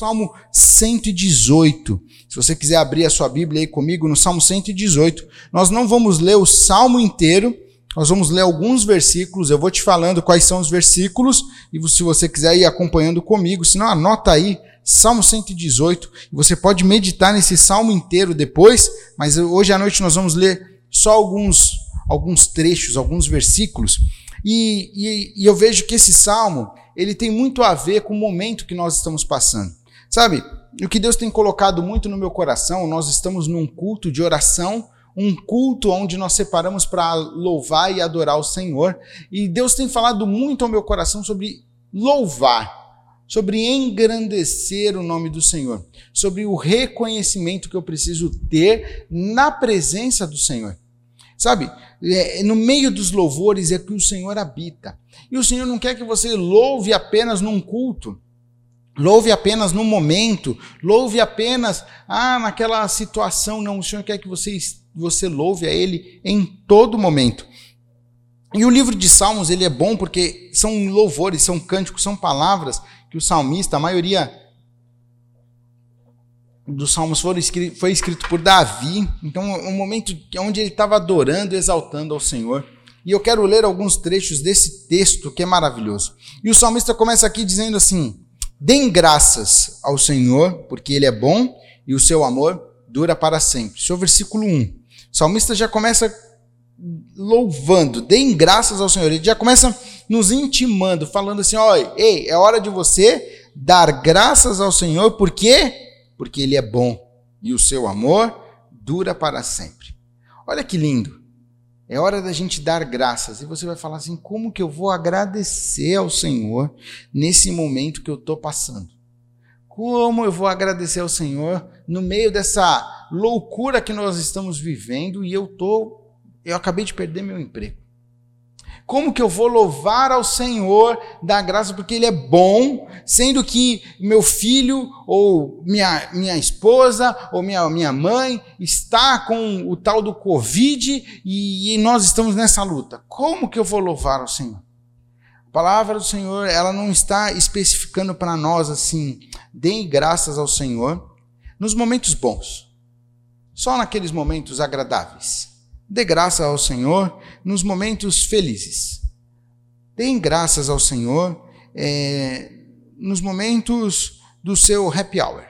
Salmo 118. Se você quiser abrir a sua Bíblia aí comigo no Salmo 118, nós não vamos ler o salmo inteiro, nós vamos ler alguns versículos. Eu vou te falando quais são os versículos e se você quiser ir acompanhando comigo, senão anota aí Salmo 118, e você pode meditar nesse salmo inteiro depois, mas hoje à noite nós vamos ler só alguns alguns trechos, alguns versículos. E, e, e eu vejo que esse salmo ele tem muito a ver com o momento que nós estamos passando. Sabe, o que Deus tem colocado muito no meu coração, nós estamos num culto de oração, um culto onde nós separamos para louvar e adorar o Senhor. E Deus tem falado muito ao meu coração sobre louvar, sobre engrandecer o nome do Senhor, sobre o reconhecimento que eu preciso ter na presença do Senhor. Sabe, é, no meio dos louvores é que o Senhor habita. E o Senhor não quer que você louve apenas num culto. Louve apenas no momento, louve apenas ah, naquela situação. Não, o Senhor quer que você, você louve a Ele em todo momento. E o livro de Salmos ele é bom porque são louvores, são cânticos, são palavras que o salmista, a maioria dos salmos escrito, foi escrito por Davi. Então, um momento onde ele estava adorando, exaltando ao Senhor. E eu quero ler alguns trechos desse texto que é maravilhoso. E o salmista começa aqui dizendo assim: Deem graças ao Senhor, porque Ele é bom e o seu amor dura para sempre. Esse é versículo 1. O salmista já começa louvando, deem graças ao Senhor. Ele já começa nos intimando, falando assim: olha, ei, é hora de você dar graças ao Senhor, por quê? Porque Ele é bom e o seu amor dura para sempre. Olha que lindo. É hora da gente dar graças. E você vai falar assim: como que eu vou agradecer ao Senhor nesse momento que eu estou passando? Como eu vou agradecer ao Senhor no meio dessa loucura que nós estamos vivendo e eu tô, eu acabei de perder meu emprego. Como que eu vou louvar ao Senhor da graça porque Ele é bom, sendo que meu filho ou minha, minha esposa ou minha, minha mãe está com o tal do Covid e, e nós estamos nessa luta? Como que eu vou louvar ao Senhor? A palavra do Senhor, ela não está especificando para nós assim, deem graças ao Senhor nos momentos bons, só naqueles momentos agradáveis. Dê graça ao Senhor nos momentos felizes. Deem graças ao Senhor é, nos momentos do seu happy hour.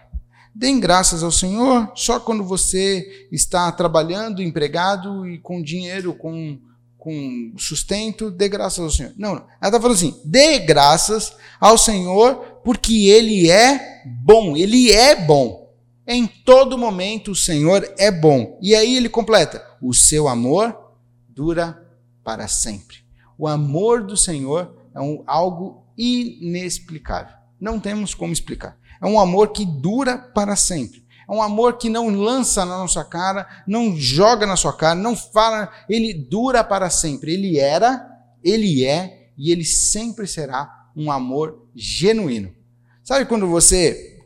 Deem graças ao Senhor só quando você está trabalhando, empregado e com dinheiro, com, com sustento, dê graças ao Senhor. Não, não. Ela está falando assim: dê graças ao Senhor porque Ele é bom. Ele é bom. Em todo momento o Senhor é bom. E aí ele completa: o seu amor dura para sempre. O amor do Senhor é um, algo inexplicável. Não temos como explicar. É um amor que dura para sempre. É um amor que não lança na nossa cara, não joga na sua cara, não fala, ele dura para sempre. Ele era, ele é e ele sempre será um amor genuíno. Sabe quando você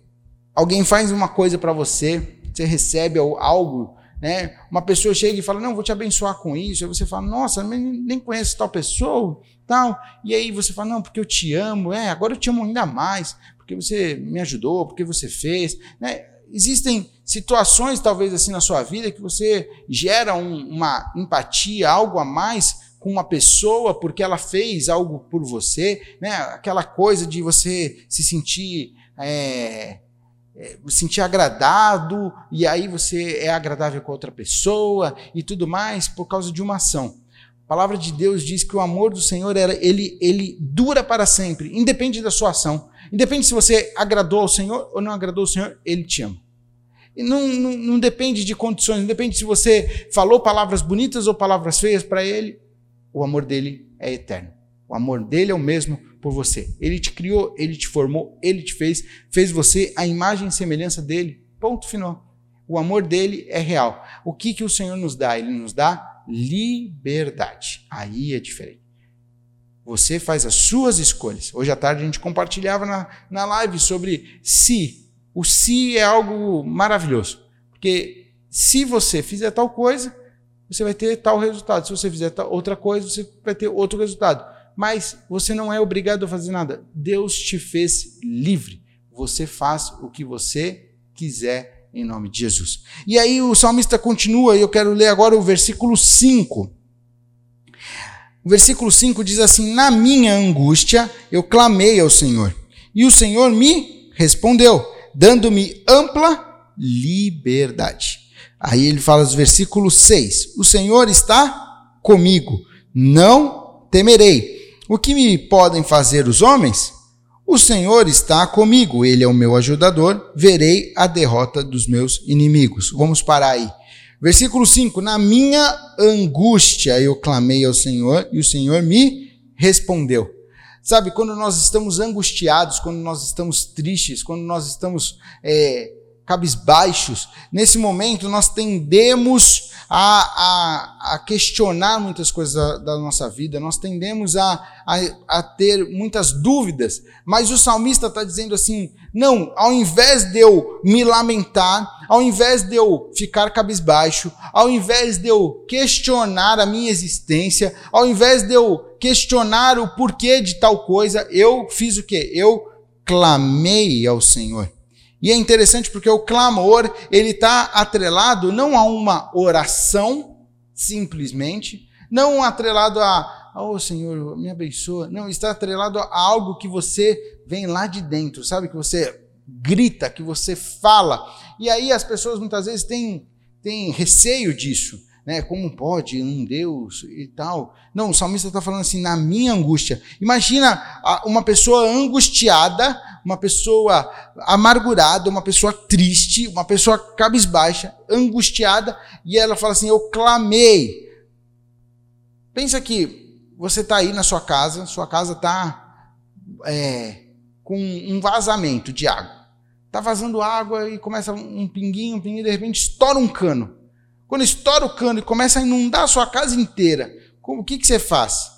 alguém faz uma coisa para você, você recebe algo né? Uma pessoa chega e fala, não, vou te abençoar com isso. Aí você fala, nossa, nem conheço tal pessoa, tal. E aí você fala, não, porque eu te amo. É, agora eu te amo ainda mais, porque você me ajudou, porque você fez. Né? Existem situações, talvez assim, na sua vida que você gera um, uma empatia, algo a mais com uma pessoa porque ela fez algo por você, né? Aquela coisa de você se sentir é, é, sentir agradado, e aí você é agradável com outra pessoa e tudo mais por causa de uma ação. A palavra de Deus diz que o amor do Senhor ele, ele dura para sempre, independe da sua ação. Independe se você agradou ao Senhor ou não agradou ao Senhor, Ele te ama. E não, não, não depende de condições, não depende se você falou palavras bonitas ou palavras feias para Ele, o amor dele é eterno. O amor dele é o mesmo por você. Ele te criou, ele te formou, ele te fez, fez você a imagem e semelhança dele. Ponto final. O amor dele é real. O que, que o Senhor nos dá? Ele nos dá liberdade. Aí é diferente. Você faz as suas escolhas. Hoje à tarde a gente compartilhava na, na live sobre se. O se é algo maravilhoso. Porque se você fizer tal coisa, você vai ter tal resultado. Se você fizer outra coisa, você vai ter outro resultado mas você não é obrigado a fazer nada. Deus te fez livre. você faz o que você quiser em nome de Jesus. E aí o salmista continua, e eu quero ler agora o versículo 5. O versículo 5 diz assim: Na minha angústia eu clamei ao Senhor, e o Senhor me respondeu, dando-me ampla liberdade. Aí ele fala no versículo 6: O Senhor está comigo, não temerei. O que me podem fazer os homens? O Senhor está comigo, Ele é o meu ajudador, verei a derrota dos meus inimigos. Vamos parar aí. Versículo 5: Na minha angústia eu clamei ao Senhor e o Senhor me respondeu. Sabe, quando nós estamos angustiados, quando nós estamos tristes, quando nós estamos é, cabisbaixos, nesse momento nós tendemos a, a, a questionar muitas coisas da, da, nossa vida, nós tendemos a, a, a ter muitas dúvidas, mas o salmista está dizendo assim: não, ao invés de eu me lamentar, ao invés de eu ficar cabisbaixo, ao invés de eu questionar a minha existência, ao invés de eu questionar o porquê de tal coisa, eu fiz o quê? Eu clamei ao Senhor. E é interessante porque o clamor, ele está atrelado não a uma oração, simplesmente, não atrelado a, oh Senhor, me abençoa. Não, está atrelado a algo que você vem lá de dentro, sabe? Que você grita, que você fala. E aí as pessoas muitas vezes têm, têm receio disso. Né? Como pode um Deus e tal? Não, o salmista está falando assim, na minha angústia. Imagina uma pessoa angustiada uma pessoa amargurada, uma pessoa triste, uma pessoa cabisbaixa, angustiada, e ela fala assim: Eu clamei. Pensa que você está aí na sua casa, sua casa está é, com um vazamento de água. Está vazando água e começa um pinguinho, um pinguinho, de repente estoura um cano. Quando estoura o cano e começa a inundar a sua casa inteira, o que, que você faz?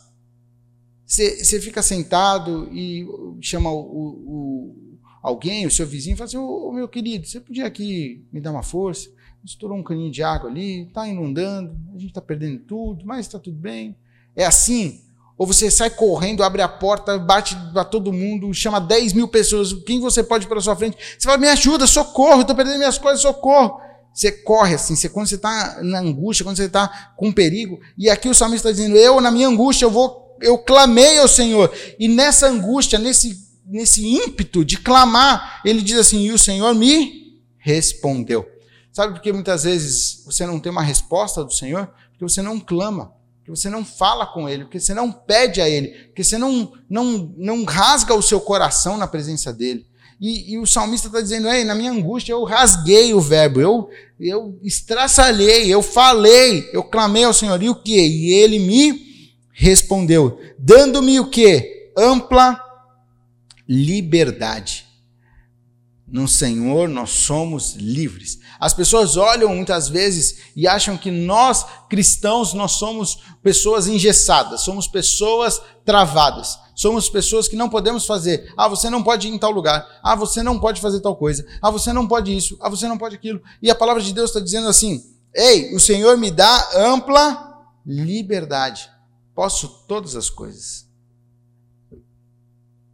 Você, fica sentado e chama o, o, alguém, o seu vizinho, e fala assim: Ô meu querido, você podia aqui me dar uma força? Estourou um caninho de água ali, está inundando, a gente está perdendo tudo, mas está tudo bem. É assim? Ou você sai correndo, abre a porta, bate para todo mundo, chama 10 mil pessoas, quem você pode para sua frente? Você fala, me ajuda, socorro, estou perdendo minhas coisas, socorro. Você corre assim, você, quando você está na angústia, quando você está com perigo. E aqui o salmista está dizendo: Eu, na minha angústia, eu vou eu clamei ao Senhor. E nessa angústia, nesse, nesse ímpeto de clamar, ele diz assim: e o Senhor me respondeu. Sabe por que muitas vezes você não tem uma resposta do Senhor? Porque você não clama, porque você não fala com Ele, porque você não pede a Ele, porque você não, não, não rasga o seu coração na presença dEle. E, e, o salmista está dizendo: Ei, na minha angústia eu rasguei o verbo, eu, eu estraçalhei, eu falei, eu clamei ao Senhor. E o que? E ele me respondeu, dando-me o que? Ampla liberdade. No Senhor nós somos livres. As pessoas olham muitas vezes e acham que nós cristãos nós somos pessoas engessadas, somos pessoas travadas. Somos pessoas que não podemos fazer. Ah, você não pode ir em tal lugar. Ah, você não pode fazer tal coisa. Ah, você não pode isso. Ah, você não pode aquilo. E a palavra de Deus está dizendo assim: Ei, o Senhor me dá ampla liberdade. Posso todas as coisas.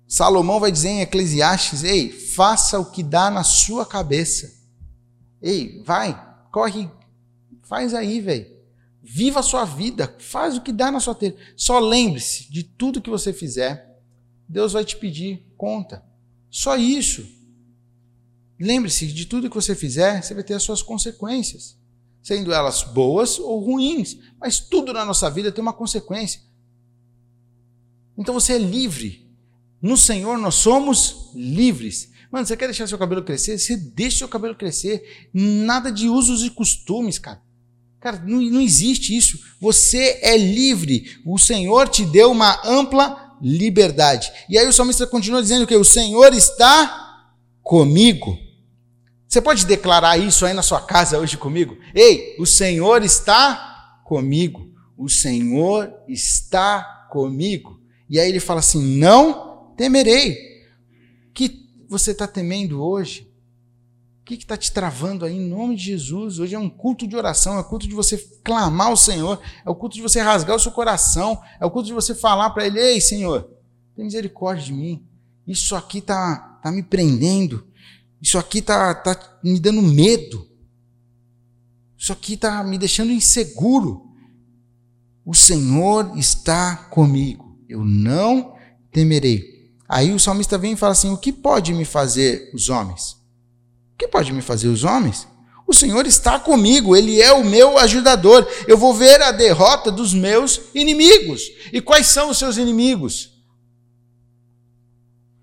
Salomão vai dizer em Eclesiastes: Ei, faça o que dá na sua cabeça. Ei, vai, corre, faz aí, velho. Viva a sua vida, faz o que dá na sua telha. Só lembre-se de tudo que você fizer, Deus vai te pedir conta. Só isso. Lembre-se de tudo que você fizer, você vai ter as suas consequências sendo elas boas ou ruins, mas tudo na nossa vida tem uma consequência. Então você é livre. No Senhor nós somos livres. Mano, você quer deixar seu cabelo crescer? Você deixa seu cabelo crescer. Nada de usos e costumes, cara. Cara, não, não existe isso. Você é livre. O Senhor te deu uma ampla liberdade. E aí o salmista continua dizendo que o Senhor está comigo. Você pode declarar isso aí na sua casa hoje comigo? Ei, o Senhor está comigo. O Senhor está comigo. E aí ele fala assim: Não temerei. O que você está temendo hoje? O que está te travando aí em nome de Jesus? Hoje é um culto de oração, é o culto de você clamar ao Senhor, é o culto de você rasgar o seu coração, é o culto de você falar para Ele: Ei, Senhor, tem misericórdia de mim. Isso aqui tá, tá me prendendo. Isso aqui tá, tá me dando medo. Isso aqui tá me deixando inseguro. O Senhor está comigo. Eu não temerei. Aí o salmista vem e fala assim: O que pode me fazer os homens? O que pode me fazer os homens? O Senhor está comigo, Ele é o meu ajudador. Eu vou ver a derrota dos meus inimigos. E quais são os seus inimigos?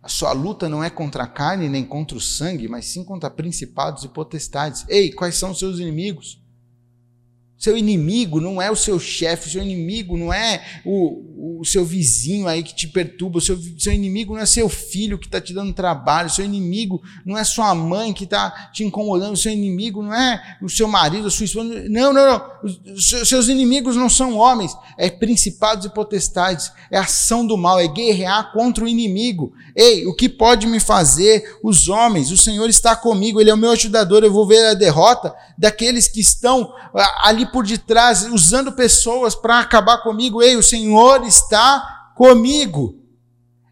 Sua luta não é contra a carne nem contra o sangue, mas sim contra principados e potestades. Ei, quais são os seus inimigos? Seu inimigo não é o seu chefe, seu inimigo não é o, o seu vizinho aí que te perturba, seu, seu inimigo não é seu filho que está te dando trabalho, seu inimigo não é sua mãe que está te incomodando, seu inimigo não é o seu marido, a sua esposa. Não, não, não. Os seus inimigos não são homens, é principados e potestades, é ação do mal, é guerrear contra o inimigo. Ei, o que pode me fazer os homens? O Senhor está comigo, Ele é o meu ajudador, eu vou ver a derrota daqueles que estão ah, ali por detrás, usando pessoas para acabar comigo. Ei, o Senhor está comigo.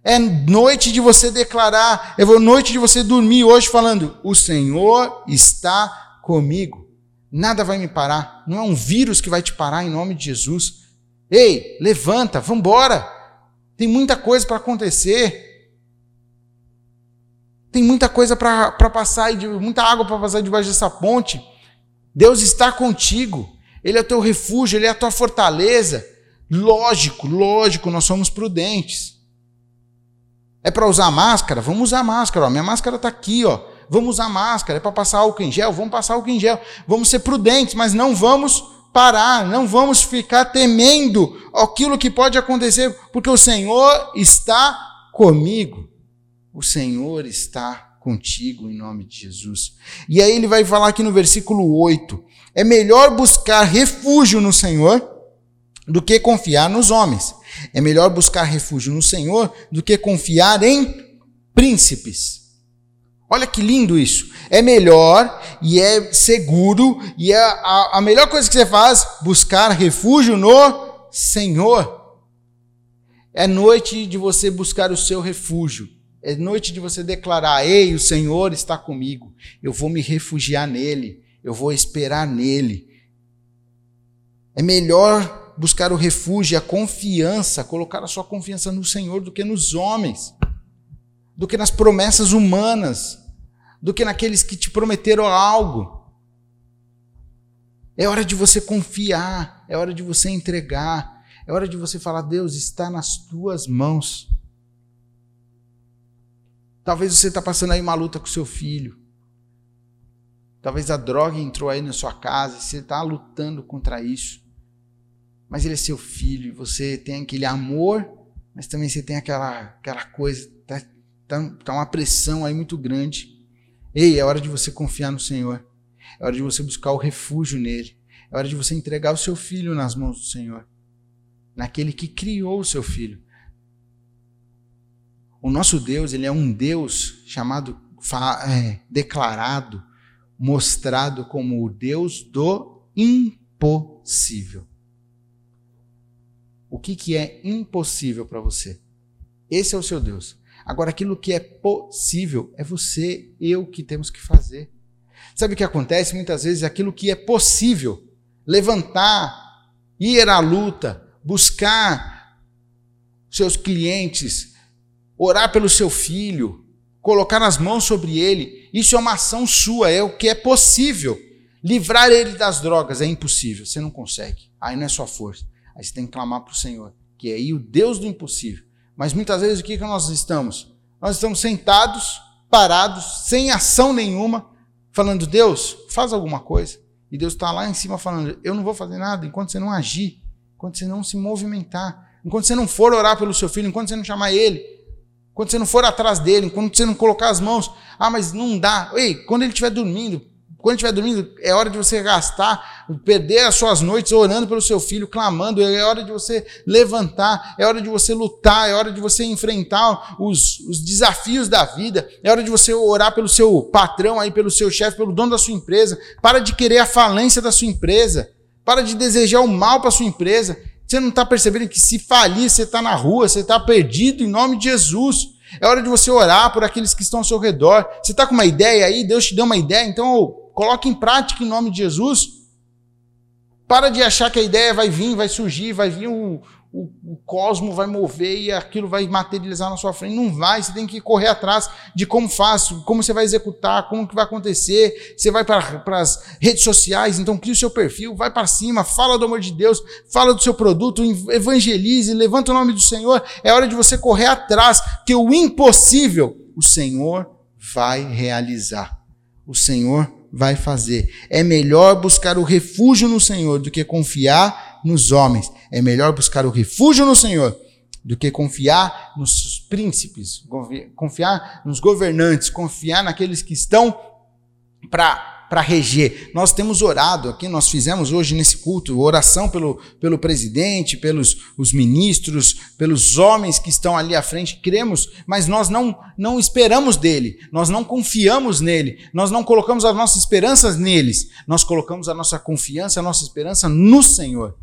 É noite de você declarar, é noite de você dormir hoje falando: O Senhor está comigo. Nada vai me parar. Não é um vírus que vai te parar em nome de Jesus. Ei, levanta, vamos embora. Tem muita coisa para acontecer. Tem muita coisa para passar, muita água para passar debaixo dessa ponte. Deus está contigo. Ele é o teu refúgio, ele é a tua fortaleza. Lógico, lógico, nós somos prudentes. É para usar máscara? Vamos usar máscara. Ó. Minha máscara está aqui, ó. Vamos usar máscara. É para passar álcool em gel? Vamos passar álcool em gel. Vamos ser prudentes, mas não vamos parar, não vamos ficar temendo aquilo que pode acontecer, porque o Senhor está comigo. O Senhor está contigo em nome de Jesus. E aí ele vai falar aqui no versículo 8: é melhor buscar refúgio no Senhor do que confiar nos homens. É melhor buscar refúgio no Senhor do que confiar em príncipes. Olha que lindo isso. É melhor e é seguro e é a, a melhor coisa que você faz buscar refúgio no Senhor. É noite de você buscar o seu refúgio. É noite de você declarar: Ei, o Senhor está comigo. Eu vou me refugiar nele eu vou esperar nele. É melhor buscar o refúgio, a confiança, colocar a sua confiança no Senhor do que nos homens, do que nas promessas humanas, do que naqueles que te prometeram algo. É hora de você confiar, é hora de você entregar, é hora de você falar: Deus está nas tuas mãos. Talvez você está passando aí uma luta com seu filho. Talvez a droga entrou aí na sua casa e você está lutando contra isso. Mas ele é seu filho você tem aquele amor, mas também você tem aquela, aquela coisa, tá, tá, tá uma pressão aí muito grande. Ei, é hora de você confiar no Senhor. É hora de você buscar o refúgio nele. É hora de você entregar o seu filho nas mãos do Senhor. Naquele que criou o seu filho. O nosso Deus, ele é um Deus chamado, é, declarado mostrado como o Deus do impossível. O que, que é impossível para você? Esse é o seu Deus. Agora, aquilo que é possível é você, eu que temos que fazer. Sabe o que acontece? Muitas vezes aquilo que é possível, levantar, ir à luta, buscar seus clientes, orar pelo seu filho, colocar as mãos sobre ele, isso é uma ação sua, é o que é possível. Livrar ele das drogas é impossível, você não consegue. Aí não é sua força. Aí você tem que clamar para o Senhor, que é aí o Deus do impossível. Mas muitas vezes o que, que nós estamos? Nós estamos sentados, parados, sem ação nenhuma, falando, Deus, faz alguma coisa. E Deus está lá em cima falando, eu não vou fazer nada enquanto você não agir, enquanto você não se movimentar, enquanto você não for orar pelo seu filho, enquanto você não chamar ele, quando você não for atrás dele, quando você não colocar as mãos, ah, mas não dá. Ei, quando ele estiver dormindo, quando estiver dormindo, é hora de você gastar, perder as suas noites orando pelo seu filho, clamando, é hora de você levantar, é hora de você lutar, é hora de você enfrentar os, os desafios da vida, é hora de você orar pelo seu patrão aí, pelo seu chefe, pelo dono da sua empresa. Para de querer a falência da sua empresa. Para de desejar o mal para sua empresa. Você não está percebendo que se falir, você está na rua, você está perdido em nome de Jesus. É hora de você orar por aqueles que estão ao seu redor. Você está com uma ideia aí, Deus te deu uma ideia, então coloque em prática em nome de Jesus. Para de achar que a ideia vai vir, vai surgir, vai vir o, o, o cosmo vai mover e aquilo vai materializar na sua frente. Não vai, você tem que correr atrás de como faz, como você vai executar, como que vai acontecer. Você vai para as redes sociais, então cria o seu perfil, vai para cima, fala do amor de Deus, fala do seu produto, evangelize, levanta o nome do Senhor. É hora de você correr atrás, que o impossível o Senhor vai realizar. O Senhor vai fazer. É melhor buscar o refúgio no Senhor do que confiar nos homens. É melhor buscar o refúgio no Senhor do que confiar nos príncipes, confiar nos governantes, confiar naqueles que estão para para reger. Nós temos orado aqui, nós fizemos hoje nesse culto oração pelo, pelo presidente, pelos os ministros, pelos homens que estão ali à frente, cremos, mas nós não, não esperamos dele, nós não confiamos nele, nós não colocamos as nossas esperanças neles, nós colocamos a nossa confiança, a nossa esperança no Senhor.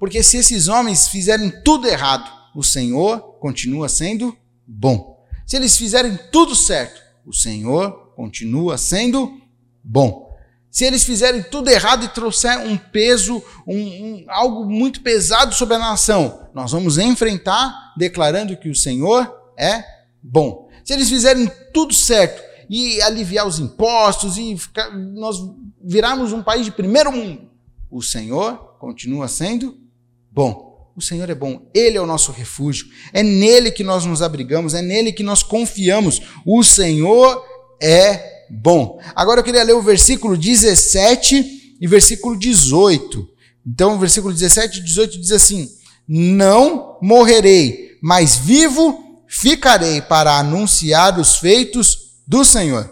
Porque se esses homens fizerem tudo errado, o Senhor continua sendo bom. Se eles fizerem tudo certo, o Senhor continua sendo bom. Se eles fizerem tudo errado e trouxer um peso, um, um, algo muito pesado sobre a nação, nós vamos enfrentar declarando que o Senhor é bom. Se eles fizerem tudo certo e aliviar os impostos e ficar, nós virarmos um país de primeiro mundo, o Senhor continua sendo bom. O Senhor é bom, Ele é o nosso refúgio, é nele que nós nos abrigamos, é nele que nós confiamos. O Senhor é bom. Agora eu queria ler o versículo 17 e versículo 18. Então, o versículo 17 e 18 diz assim: Não morrerei, mas vivo ficarei para anunciar os feitos do Senhor.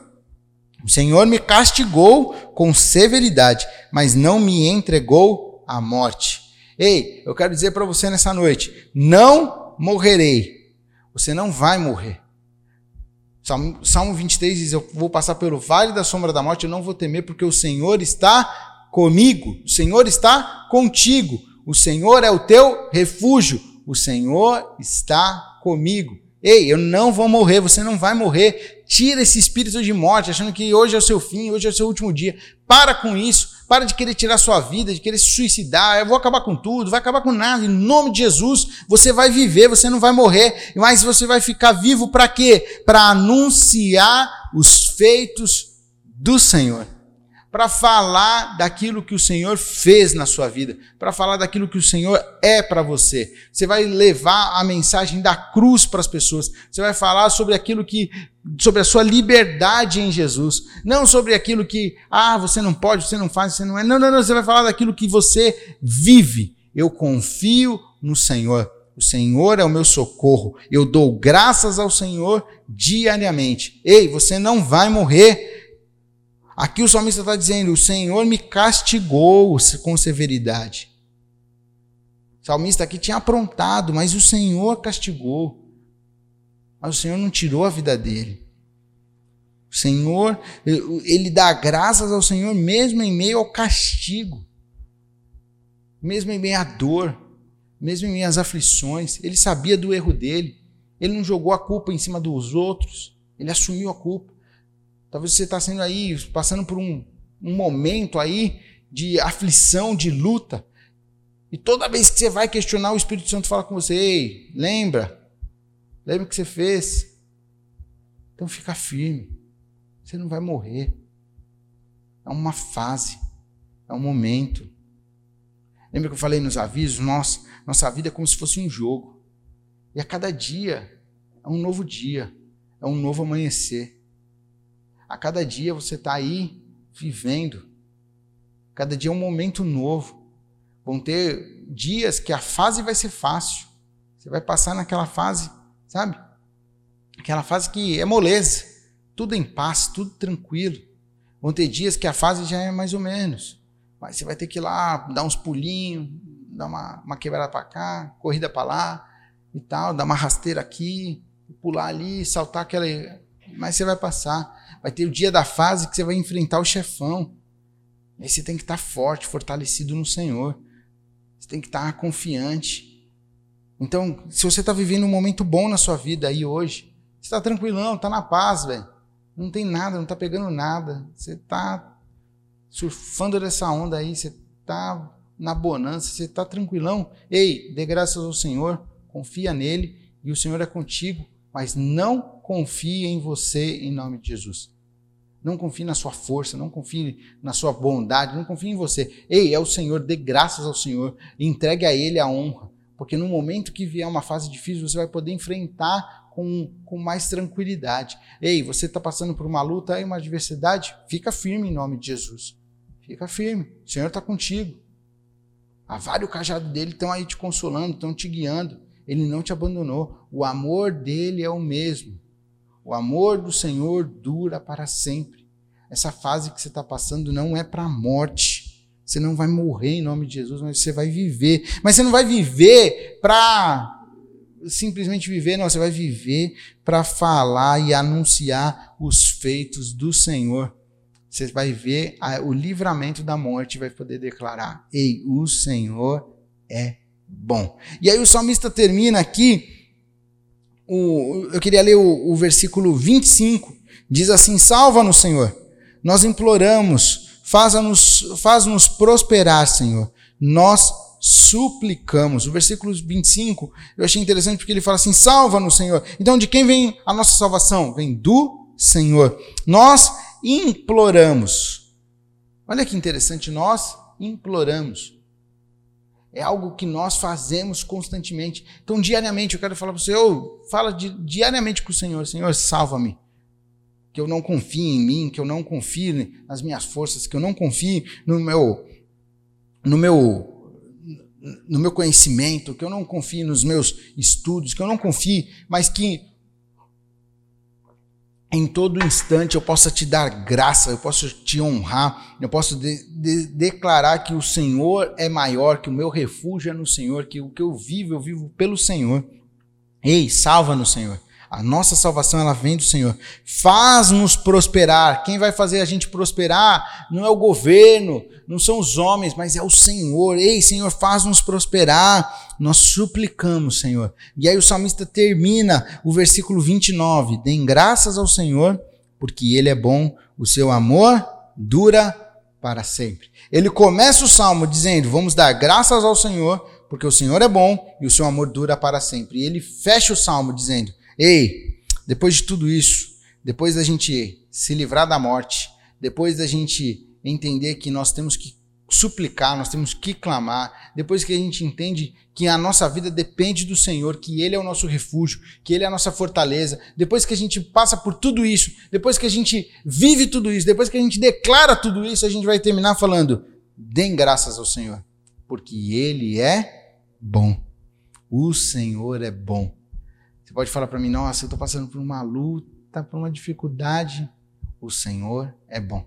O Senhor me castigou com severidade, mas não me entregou à morte. Ei, eu quero dizer para você nessa noite: não morrerei. Você não vai morrer. Salmo, Salmo 23 diz: Eu vou passar pelo vale da sombra da morte, eu não vou temer, porque o Senhor está comigo, o Senhor está contigo, o Senhor é o teu refúgio, o Senhor está comigo. Ei, eu não vou morrer, você não vai morrer. Tira esse espírito de morte, achando que hoje é o seu fim, hoje é o seu último dia. Para com isso. Para de querer tirar sua vida, de querer se suicidar. Eu vou acabar com tudo, vai acabar com nada. Em nome de Jesus, você vai viver, você não vai morrer, mas você vai ficar vivo para quê? Para anunciar os feitos do Senhor para falar daquilo que o Senhor fez na sua vida, para falar daquilo que o Senhor é para você. Você vai levar a mensagem da cruz para as pessoas. Você vai falar sobre aquilo que sobre a sua liberdade em Jesus, não sobre aquilo que ah, você não pode, você não faz, você não é. Não, não, não, você vai falar daquilo que você vive. Eu confio no Senhor. O Senhor é o meu socorro. Eu dou graças ao Senhor diariamente. Ei, você não vai morrer Aqui o salmista está dizendo: O Senhor me castigou com severidade. O salmista aqui tinha aprontado, mas o Senhor castigou. Mas o Senhor não tirou a vida dele. O Senhor, ele dá graças ao Senhor mesmo em meio ao castigo, mesmo em meio à dor, mesmo em meio às aflições. Ele sabia do erro dele. Ele não jogou a culpa em cima dos outros. Ele assumiu a culpa. Talvez você está sendo aí, passando por um, um momento aí de aflição, de luta. E toda vez que você vai questionar, o Espírito Santo fala com você: Ei, lembra? Lembra o que você fez? Então fica firme. Você não vai morrer. É uma fase. É um momento. Lembra que eu falei nos avisos? Nossa, nossa vida é como se fosse um jogo. E a cada dia é um novo dia. É um novo amanhecer. A cada dia você está aí vivendo. Cada dia é um momento novo. Vão ter dias que a fase vai ser fácil. Você vai passar naquela fase, sabe? Aquela fase que é moleza. Tudo em paz, tudo tranquilo. Vão ter dias que a fase já é mais ou menos. Mas você vai ter que ir lá, dar uns pulinhos, dar uma, uma quebrada para cá, corrida para lá e tal, dar uma rasteira aqui, pular ali, saltar aquela. Mas você vai passar. Vai ter o dia da fase que você vai enfrentar o chefão. Aí você tem que estar forte, fortalecido no Senhor. Você tem que estar confiante. Então, se você está vivendo um momento bom na sua vida aí hoje, Você está tranquilão, está na paz, velho. Não tem nada, não está pegando nada. Você está surfando dessa onda aí, você está na bonança, você está tranquilão. Ei, dê graças ao Senhor, confia nele e o Senhor é contigo, mas não confie em você em nome de Jesus. Não confie na sua força, não confie na sua bondade, não confie em você. Ei, é o Senhor, dê graças ao Senhor, entregue a Ele a honra, porque no momento que vier uma fase difícil, você vai poder enfrentar com, com mais tranquilidade. Ei, você está passando por uma luta e uma adversidade? Fica firme em nome de Jesus. Fica firme, o Senhor está contigo. A vara e o cajado dele estão aí te consolando, estão te guiando. Ele não te abandonou. O amor dele é o mesmo. O amor do Senhor dura para sempre. Essa fase que você está passando não é para a morte. Você não vai morrer em nome de Jesus, mas você vai viver. Mas você não vai viver para simplesmente viver, não. Você vai viver para falar e anunciar os feitos do Senhor. Você vai ver o livramento da morte e vai poder declarar: Ei, o Senhor é bom. E aí o salmista termina aqui o, eu queria ler o, o versículo 25. Diz assim: Salva-nos, Senhor. Nós imploramos, faz-nos faz -nos prosperar, Senhor. Nós suplicamos. O versículo 25 eu achei interessante porque ele fala assim: Salva-nos, Senhor. Então, de quem vem a nossa salvação? Vem do Senhor. Nós imploramos. Olha que interessante, nós imploramos. É algo que nós fazemos constantemente. Então, diariamente, eu quero falar para você, oh, fala di diariamente com o Senhor, Senhor, salva-me. Que eu não confie em mim, que eu não confie nas minhas forças, que eu não confie no meu, no meu no meu conhecimento, que eu não confie nos meus estudos, que eu não confie, mas que em todo instante eu possa te dar graça, eu posso te honrar, eu posso de, de, declarar que o Senhor é maior, que o meu refúgio é no Senhor, que o que eu vivo, eu vivo pelo Senhor. Ei, salva-nos, Senhor. A nossa salvação ela vem do Senhor. Faz-nos prosperar. Quem vai fazer a gente prosperar não é o governo, não são os homens, mas é o Senhor. Ei, Senhor, faz-nos prosperar. Nós suplicamos, Senhor. E aí o salmista termina o versículo 29. Deem graças ao Senhor, porque ele é bom, o seu amor dura para sempre. Ele começa o salmo dizendo: "Vamos dar graças ao Senhor, porque o Senhor é bom e o seu amor dura para sempre". E ele fecha o salmo dizendo: Ei, depois de tudo isso, depois da gente se livrar da morte, depois da gente entender que nós temos que suplicar, nós temos que clamar, depois que a gente entende que a nossa vida depende do Senhor, que Ele é o nosso refúgio, que Ele é a nossa fortaleza, depois que a gente passa por tudo isso, depois que a gente vive tudo isso, depois que a gente declara tudo isso, a gente vai terminar falando: deem graças ao Senhor, porque Ele é bom. O Senhor é bom. Pode falar para mim, nossa, eu estou passando por uma luta, por uma dificuldade. O Senhor é bom.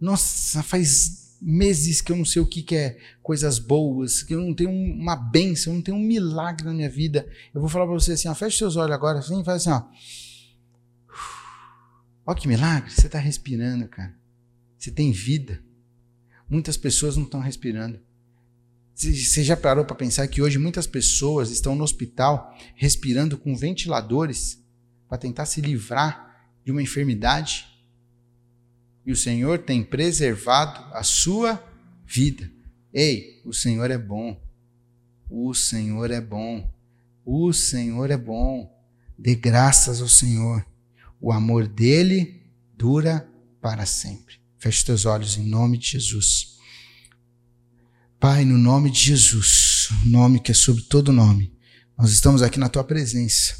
Nossa, faz meses que eu não sei o que, que é coisas boas, que eu não tenho uma bênção, eu não tenho um milagre na minha vida. Eu vou falar para você assim, ó, feche seus olhos agora, assim, faz assim, ó. Olha que milagre, você está respirando, cara. Você tem vida. Muitas pessoas não estão respirando. Você já parou para pensar que hoje muitas pessoas estão no hospital respirando com ventiladores para tentar se livrar de uma enfermidade? E o Senhor tem preservado a sua vida. Ei, o Senhor é bom. O Senhor é bom. O Senhor é bom. Dê graças ao Senhor. O amor dele dura para sempre. Feche teus olhos em nome de Jesus. Pai, no nome de Jesus, nome que é sobre todo nome, nós estamos aqui na tua presença.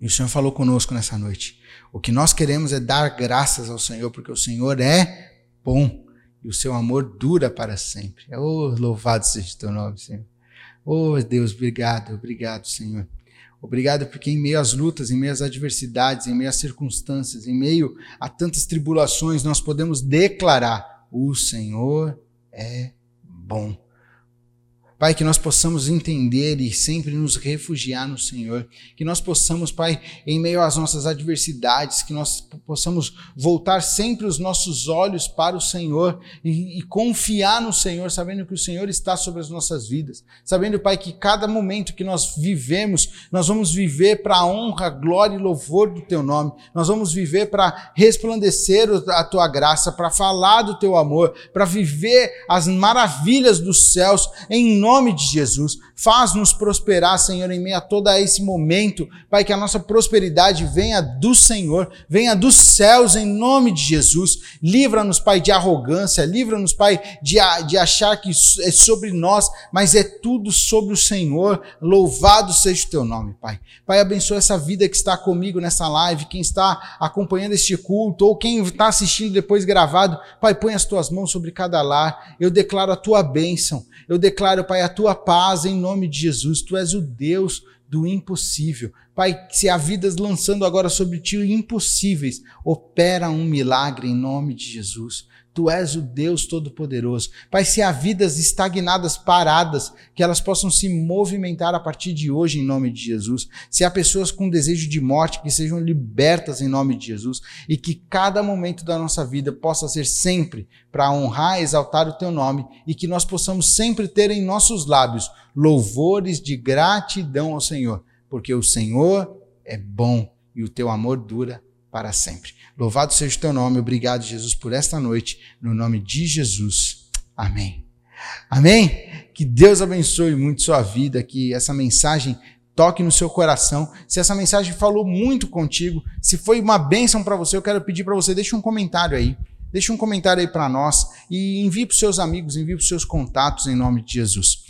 E o Senhor falou conosco nessa noite. O que nós queremos é dar graças ao Senhor, porque o Senhor é bom e o seu amor dura para sempre. Oh, louvado seja o teu nome, Senhor. Oh, Deus, obrigado, obrigado, Senhor. Obrigado porque em meio às lutas, em meio às adversidades, em meio às circunstâncias, em meio a tantas tribulações, nós podemos declarar: o Senhor é bom. Pai, que nós possamos entender e sempre nos refugiar no Senhor. Que nós possamos, Pai, em meio às nossas adversidades, que nós possamos voltar sempre os nossos olhos para o Senhor e, e confiar no Senhor, sabendo que o Senhor está sobre as nossas vidas. Sabendo, Pai, que cada momento que nós vivemos, nós vamos viver para a honra, glória e louvor do Teu nome. Nós vamos viver para resplandecer a Tua graça, para falar do Teu amor, para viver as maravilhas dos céus em nome nome de Jesus. Faz-nos prosperar, Senhor, em meio a todo esse momento. Pai, que a nossa prosperidade venha do Senhor, venha dos céus, em nome de Jesus. Livra-nos, Pai, de arrogância, livra-nos, Pai, de, de achar que é sobre nós, mas é tudo sobre o Senhor. Louvado seja o teu nome, Pai. Pai, abençoa essa vida que está comigo nessa live, quem está acompanhando este culto, ou quem está assistindo depois gravado. Pai, põe as tuas mãos sobre cada lar. Eu declaro a tua bênção. Eu declaro, Pai, a tua paz em nome de Jesus. Tu és o Deus do impossível. Pai, se há vidas lançando agora sobre ti impossíveis, opera um milagre em nome de Jesus. Tu és o Deus Todo-Poderoso. Pai, se há vidas estagnadas, paradas, que elas possam se movimentar a partir de hoje em nome de Jesus. Se há pessoas com desejo de morte, que sejam libertas em nome de Jesus. E que cada momento da nossa vida possa ser sempre para honrar e exaltar o Teu nome. E que nós possamos sempre ter em nossos lábios louvores de gratidão ao Senhor. Porque o Senhor é bom e o Teu amor dura para sempre. Louvado seja o teu nome. Obrigado, Jesus, por esta noite. No nome de Jesus. Amém. Amém? Que Deus abençoe muito sua vida, que essa mensagem toque no seu coração. Se essa mensagem falou muito contigo, se foi uma bênção para você, eu quero pedir para você, deixe um comentário aí. Deixe um comentário aí para nós e envie para os seus amigos, envie para os seus contatos em nome de Jesus.